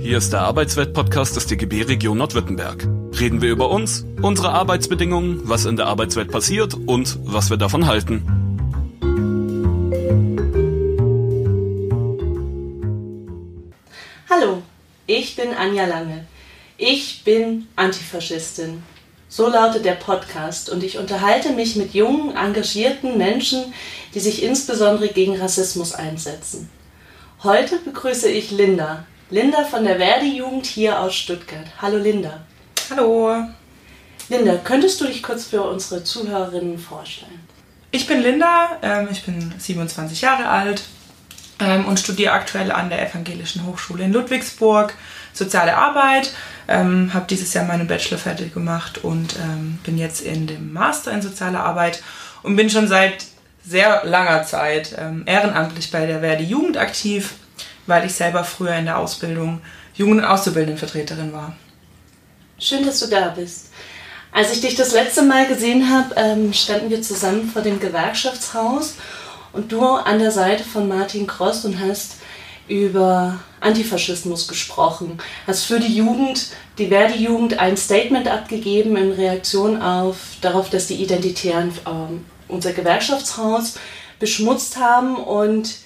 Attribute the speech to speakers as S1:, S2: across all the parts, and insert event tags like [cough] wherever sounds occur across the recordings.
S1: Hier ist der Arbeitswelt-Podcast des DGB Region Nordwürttemberg. Reden wir über uns, unsere Arbeitsbedingungen, was in der Arbeitswelt passiert und was wir davon halten.
S2: Hallo, ich bin Anja Lange. Ich bin Antifaschistin. So lautet der Podcast und ich unterhalte mich mit jungen, engagierten Menschen, die sich insbesondere gegen Rassismus einsetzen. Heute begrüße ich Linda. Linda von der Verdi-Jugend hier aus Stuttgart. Hallo Linda.
S3: Hallo.
S2: Linda, könntest du dich kurz für unsere Zuhörerinnen vorstellen?
S3: Ich bin Linda, ähm, ich bin 27 Jahre alt ähm, und studiere aktuell an der Evangelischen Hochschule in Ludwigsburg Soziale Arbeit. Ähm, habe dieses Jahr meinen Bachelor fertig gemacht und bin jetzt in dem Master in Soziale Arbeit und bin schon seit sehr langer Zeit ehrenamtlich bei der Verdi Jugend aktiv, weil ich selber früher in der Ausbildung Jugend- und Auszubildendenvertreterin war.
S2: Schön, dass du da bist. Als ich dich das letzte Mal gesehen habe, ähm, standen wir zusammen vor dem Gewerkschaftshaus und du an der Seite von Martin Kross und hast über Antifaschismus gesprochen, hast für die Jugend, die Verdi-Jugend, ein Statement abgegeben in Reaktion auf, darauf, dass die Identitären ähm, unser Gewerkschaftshaus beschmutzt haben. Und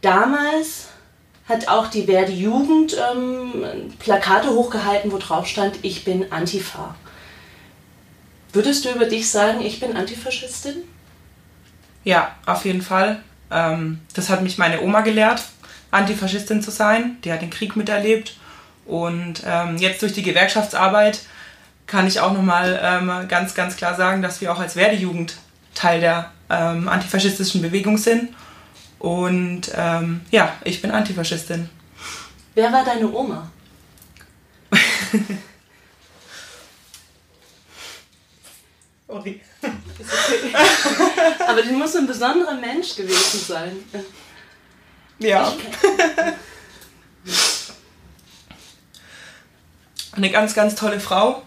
S2: damals hat auch die Verdi-Jugend ähm, Plakate hochgehalten, wo drauf stand, ich bin Antifa. Würdest du über dich sagen, ich bin Antifaschistin?
S3: Ja, auf jeden Fall. Ähm, das hat mich meine Oma gelehrt Antifaschistin zu sein. Die hat den Krieg miterlebt. Und ähm, jetzt durch die Gewerkschaftsarbeit kann ich auch nochmal ähm, ganz, ganz klar sagen, dass wir auch als Werdejugend Teil der ähm, antifaschistischen Bewegung sind. Und ähm, ja, ich bin Antifaschistin.
S2: Wer war deine Oma? [laughs]
S3: Ori.
S2: Okay. [laughs] Aber die muss ein besonderer Mensch gewesen sein.
S3: Ja. [laughs] Eine ganz, ganz tolle Frau,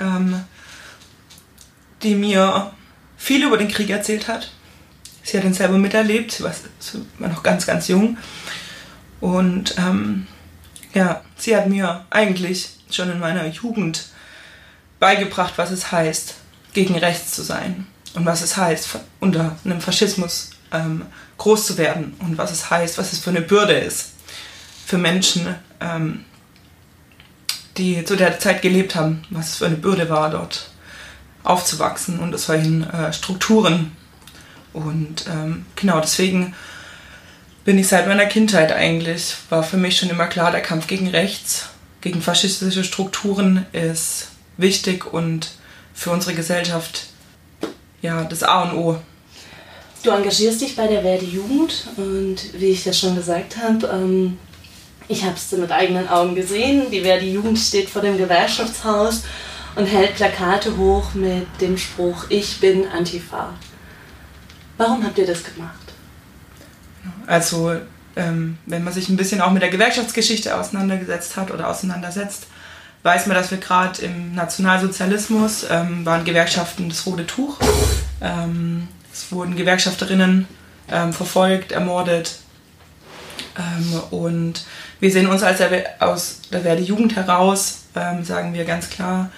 S3: ähm, die mir viel über den Krieg erzählt hat. Sie hat ihn selber miterlebt, sie war, sie war noch ganz, ganz jung. Und ähm, ja, sie hat mir eigentlich schon in meiner Jugend beigebracht, was es heißt, gegen rechts zu sein und was es heißt, unter einem Faschismus ähm, groß zu werden und was es heißt, was es für eine Bürde ist für Menschen, ähm, die zu der Zeit gelebt haben, was es für eine Bürde war, dort aufzuwachsen und aus solchen äh, Strukturen. Und ähm, genau deswegen bin ich seit meiner Kindheit eigentlich, war für mich schon immer klar, der Kampf gegen rechts, gegen faschistische Strukturen ist wichtig und für unsere Gesellschaft ja das A und O.
S2: Du engagierst dich bei der Verdi Jugend und wie ich ja schon gesagt habe, ähm, ich habe es mit eigenen Augen gesehen. Die Verdi Jugend steht vor dem Gewerkschaftshaus und hält Plakate hoch mit dem Spruch Ich bin Antifa. Warum habt ihr das gemacht?
S3: Also ähm, wenn man sich ein bisschen auch mit der Gewerkschaftsgeschichte auseinandergesetzt hat oder auseinandersetzt, weiß man, dass wir gerade im Nationalsozialismus ähm, waren Gewerkschaften das rote Tuch. Ähm, es wurden Gewerkschafterinnen ähm, verfolgt, ermordet. Ähm, und wir sehen uns als aus der Werde Jugend heraus, ähm, sagen wir ganz klar,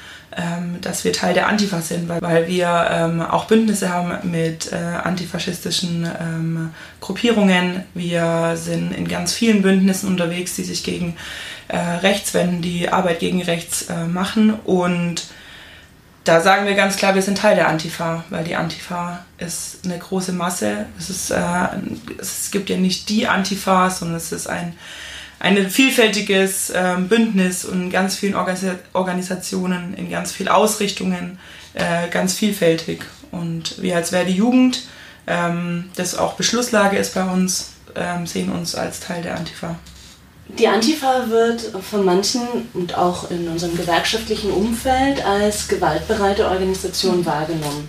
S3: dass wir Teil der Antifa sind, weil, weil wir ähm, auch Bündnisse haben mit äh, antifaschistischen ähm, Gruppierungen. Wir sind in ganz vielen Bündnissen unterwegs, die sich gegen äh, rechts wenden, die Arbeit gegen rechts äh, machen und da sagen wir ganz klar, wir sind Teil der Antifa, weil die Antifa ist eine große Masse. Es, ist, äh, es gibt ja nicht die Antifa, sondern es ist ein, ein vielfältiges äh, Bündnis und ganz vielen Organis Organisationen in ganz vielen Ausrichtungen, äh, ganz vielfältig. Und wir als Verdi Jugend, ähm, das auch Beschlusslage ist bei uns, ähm, sehen uns als Teil der Antifa.
S2: Die Antifa wird von manchen und auch in unserem gewerkschaftlichen Umfeld als gewaltbereite Organisation wahrgenommen.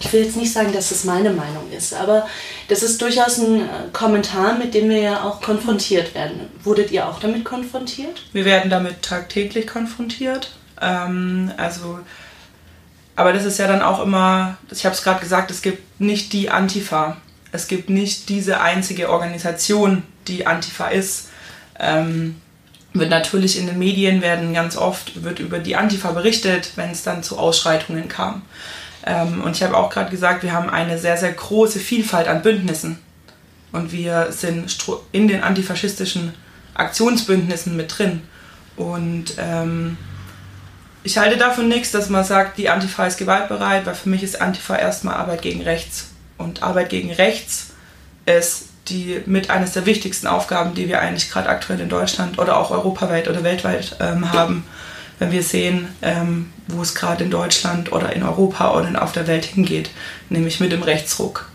S2: Ich will jetzt nicht sagen, dass das meine Meinung ist, aber das ist durchaus ein äh, Kommentar, mit dem wir ja auch konfrontiert werden. Wurdet ihr auch damit konfrontiert?
S3: Wir werden damit tagtäglich konfrontiert. Ähm, also, aber das ist ja dann auch immer, ich habe es gerade gesagt, es gibt nicht die Antifa. Es gibt nicht diese einzige Organisation, die Antifa ist ähm, wird natürlich in den Medien werden ganz oft wird über die Antifa berichtet, wenn es dann zu Ausschreitungen kam. Ähm, und ich habe auch gerade gesagt, wir haben eine sehr, sehr große Vielfalt an Bündnissen. Und wir sind in den antifaschistischen Aktionsbündnissen mit drin. Und ähm, ich halte davon nichts, dass man sagt, die Antifa ist gewaltbereit, weil für mich ist Antifa erstmal Arbeit gegen Rechts. Und Arbeit gegen Rechts ist die mit eines der wichtigsten Aufgaben, die wir eigentlich gerade aktuell in Deutschland oder auch europaweit oder weltweit ähm, haben, wenn wir sehen, ähm, wo es gerade in Deutschland oder in Europa oder auf der Welt hingeht, nämlich mit dem Rechtsruck.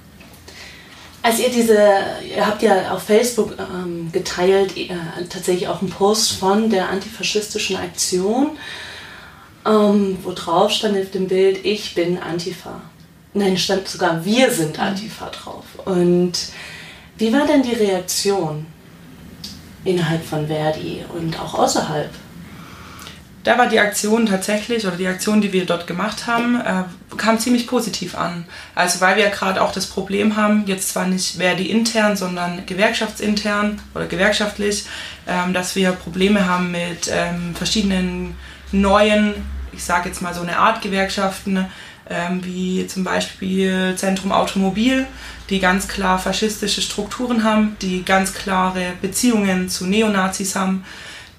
S2: Als ihr diese, ihr habt ja auf Facebook ähm, geteilt, äh, tatsächlich auch einen Post von der antifaschistischen Aktion, ähm, wo drauf stand auf dem Bild, ich bin Antifa. Nein, stand sogar, wir sind Antifa drauf. Und wie war denn die Reaktion innerhalb von Verdi und auch außerhalb?
S3: Da war die Aktion tatsächlich, oder die Aktion, die wir dort gemacht haben, äh, kam ziemlich positiv an. Also weil wir gerade auch das Problem haben, jetzt zwar nicht Verdi intern, sondern gewerkschaftsintern oder gewerkschaftlich, ähm, dass wir Probleme haben mit ähm, verschiedenen neuen, ich sage jetzt mal so eine Art Gewerkschaften, ähm, wie zum Beispiel Zentrum Automobil, die ganz klar faschistische Strukturen haben, die ganz klare Beziehungen zu Neonazis haben,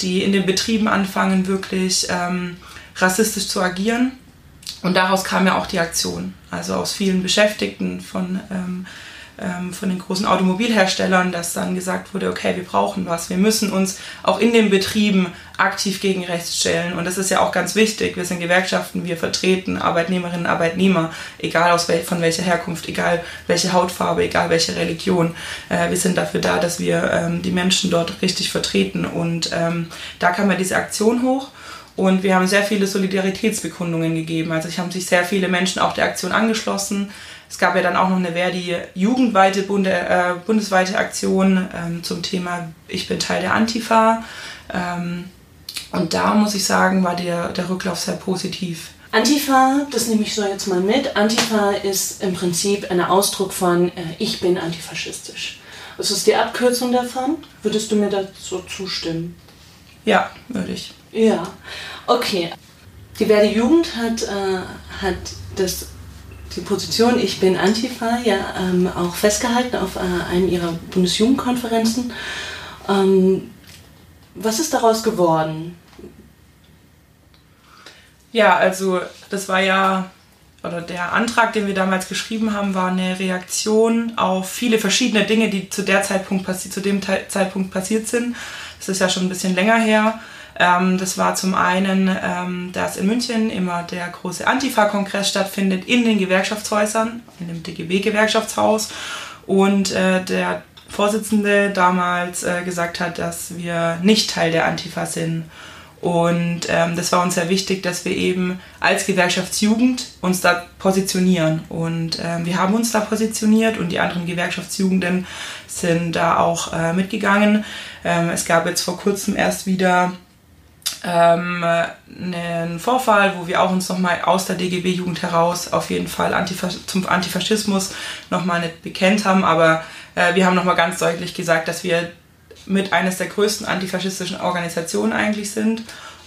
S3: die in den Betrieben anfangen, wirklich ähm, rassistisch zu agieren. Und daraus kam ja auch die Aktion. Also aus vielen Beschäftigten von ähm, von den großen Automobilherstellern, dass dann gesagt wurde, okay, wir brauchen was, wir müssen uns auch in den Betrieben aktiv gegen rechts stellen. Und das ist ja auch ganz wichtig. Wir sind Gewerkschaften, wir vertreten Arbeitnehmerinnen, Arbeitnehmer, egal aus wel von welcher Herkunft, egal welche Hautfarbe, egal welche Religion. Äh, wir sind dafür da, dass wir ähm, die Menschen dort richtig vertreten. Und ähm, da kam ja diese Aktion hoch. Und wir haben sehr viele Solidaritätsbekundungen gegeben. Also es haben sich sehr viele Menschen auch der Aktion angeschlossen. Es gab ja dann auch noch eine Verdi jugendweite Bunde, äh, bundesweite Aktion ähm, zum Thema Ich bin Teil der Antifa. Ähm, und da muss ich sagen, war der, der Rücklauf sehr positiv.
S2: Antifa, das nehme ich so jetzt mal mit. Antifa ist im Prinzip ein Ausdruck von äh, Ich bin antifaschistisch. Was ist die Abkürzung davon? Würdest du mir dazu zustimmen?
S3: Ja, würde ich.
S2: Ja, okay. Die Verdi Jugend hat, äh, hat das die Position Ich bin Antifa ja ähm, auch festgehalten auf äh, einem ihrer Bundesjugendkonferenzen. Ähm, was ist daraus geworden?
S3: Ja, also das war ja, oder der Antrag, den wir damals geschrieben haben, war eine Reaktion auf viele verschiedene Dinge, die zu, der Zeitpunkt zu dem Zeitpunkt passiert sind. Das ist ja schon ein bisschen länger her. Ähm, das war zum einen, ähm, dass in München immer der große Antifa-Kongress stattfindet in den Gewerkschaftshäusern, in dem DGB-Gewerkschaftshaus. Und äh, der Vorsitzende damals äh, gesagt hat, dass wir nicht Teil der Antifa sind. Und ähm, das war uns sehr wichtig, dass wir eben als Gewerkschaftsjugend uns da positionieren. Und ähm, wir haben uns da positioniert und die anderen Gewerkschaftsjugenden sind da auch äh, mitgegangen. Ähm, es gab jetzt vor kurzem erst wieder ähm, einen Vorfall, wo wir auch uns nochmal aus der DGB-Jugend heraus auf jeden Fall Antifas zum Antifaschismus nochmal nicht bekennt haben, aber äh, wir haben nochmal ganz deutlich gesagt, dass wir mit eines der größten antifaschistischen Organisationen eigentlich sind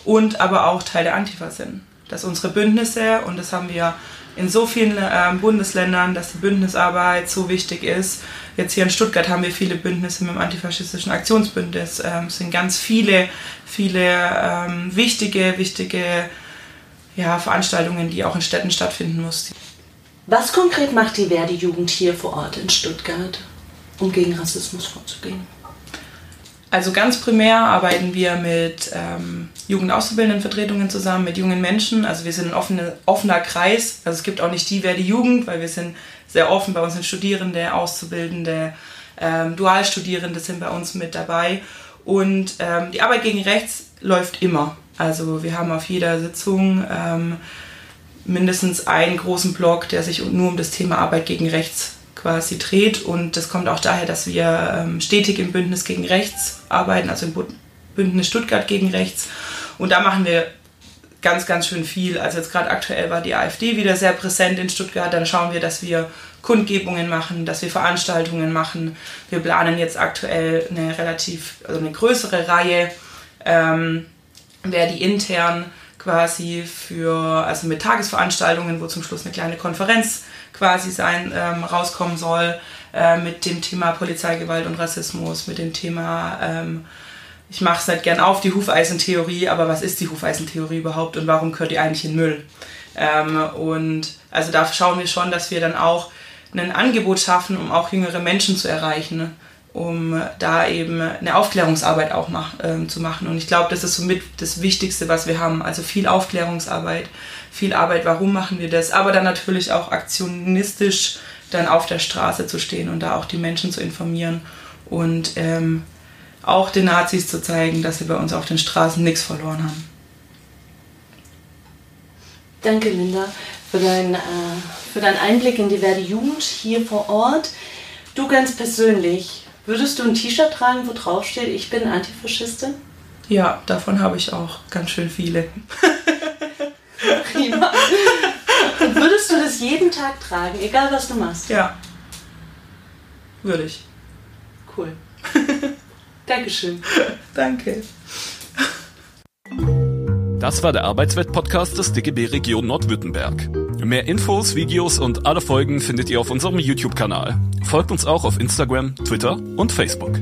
S3: und aber auch Teil der Antifa sind. Dass unsere Bündnisse, und das haben wir in so vielen äh, Bundesländern, dass die Bündnisarbeit so wichtig ist. Jetzt hier in Stuttgart haben wir viele Bündnisse mit dem antifaschistischen Aktionsbündnis. Ähm, es sind ganz viele, viele ähm, wichtige, wichtige ja, Veranstaltungen, die auch in Städten stattfinden müssen.
S2: Was konkret macht die Verdi-Jugend hier vor Ort in Stuttgart, um gegen Rassismus vorzugehen?
S3: Also ganz primär arbeiten wir mit ähm, Jugendauszubildendenvertretungen zusammen, mit jungen Menschen. Also wir sind ein offene, offener Kreis. Also es gibt auch nicht die Wer die Jugend, weil wir sind sehr offen. Bei uns sind Studierende, Auszubildende, ähm, Dualstudierende sind bei uns mit dabei. Und ähm, die Arbeit gegen Rechts läuft immer. Also wir haben auf jeder Sitzung ähm, mindestens einen großen Block, der sich nur um das Thema Arbeit gegen Rechts quasi dreht. Und das kommt auch daher, dass wir ähm, stetig im Bündnis gegen Rechts arbeiten, also im Bündnis Stuttgart gegen Rechts. Und da machen wir ganz, ganz schön viel. Also jetzt gerade aktuell war die AfD wieder sehr präsent in Stuttgart. Dann schauen wir, dass wir Kundgebungen machen, dass wir Veranstaltungen machen. Wir planen jetzt aktuell eine relativ, also eine größere Reihe ähm, wer die intern quasi für, also mit Tagesveranstaltungen, wo zum Schluss eine kleine Konferenz quasi sein, ähm, rauskommen soll, äh, mit dem Thema Polizeigewalt und Rassismus, mit dem Thema, ähm, ich mache es nicht gern auf, die Hufeisentheorie, aber was ist die Hufeisentheorie überhaupt und warum gehört die eigentlich in Müll? Ähm, und also da schauen wir schon, dass wir dann auch ein Angebot schaffen, um auch jüngere Menschen zu erreichen, ne? Um da eben eine Aufklärungsarbeit auch mach, ähm, zu machen. Und ich glaube, das ist somit das Wichtigste, was wir haben. Also viel Aufklärungsarbeit, viel Arbeit, warum machen wir das, aber dann natürlich auch aktionistisch dann auf der Straße zu stehen und da auch die Menschen zu informieren und ähm, auch den Nazis zu zeigen, dass sie bei uns auf den Straßen nichts verloren haben.
S2: Danke, Linda, für, dein, äh, für deinen Einblick in die Verdi Jugend hier vor Ort. Du ganz persönlich, würdest du ein T-Shirt tragen, wo drauf steht, ich bin Antifaschistin?
S3: Ja, davon habe ich auch ganz schön viele. [laughs]
S2: Prima. Und würdest du das jeden Tag tragen, egal was du machst?
S3: Ja. Würde ich.
S2: Cool. Dankeschön. [laughs]
S3: Danke.
S1: Das war der Arbeitswelt-Podcast des DGB Region Nordwürttemberg. Mehr Infos, Videos und alle Folgen findet ihr auf unserem YouTube-Kanal. Folgt uns auch auf Instagram, Twitter und Facebook.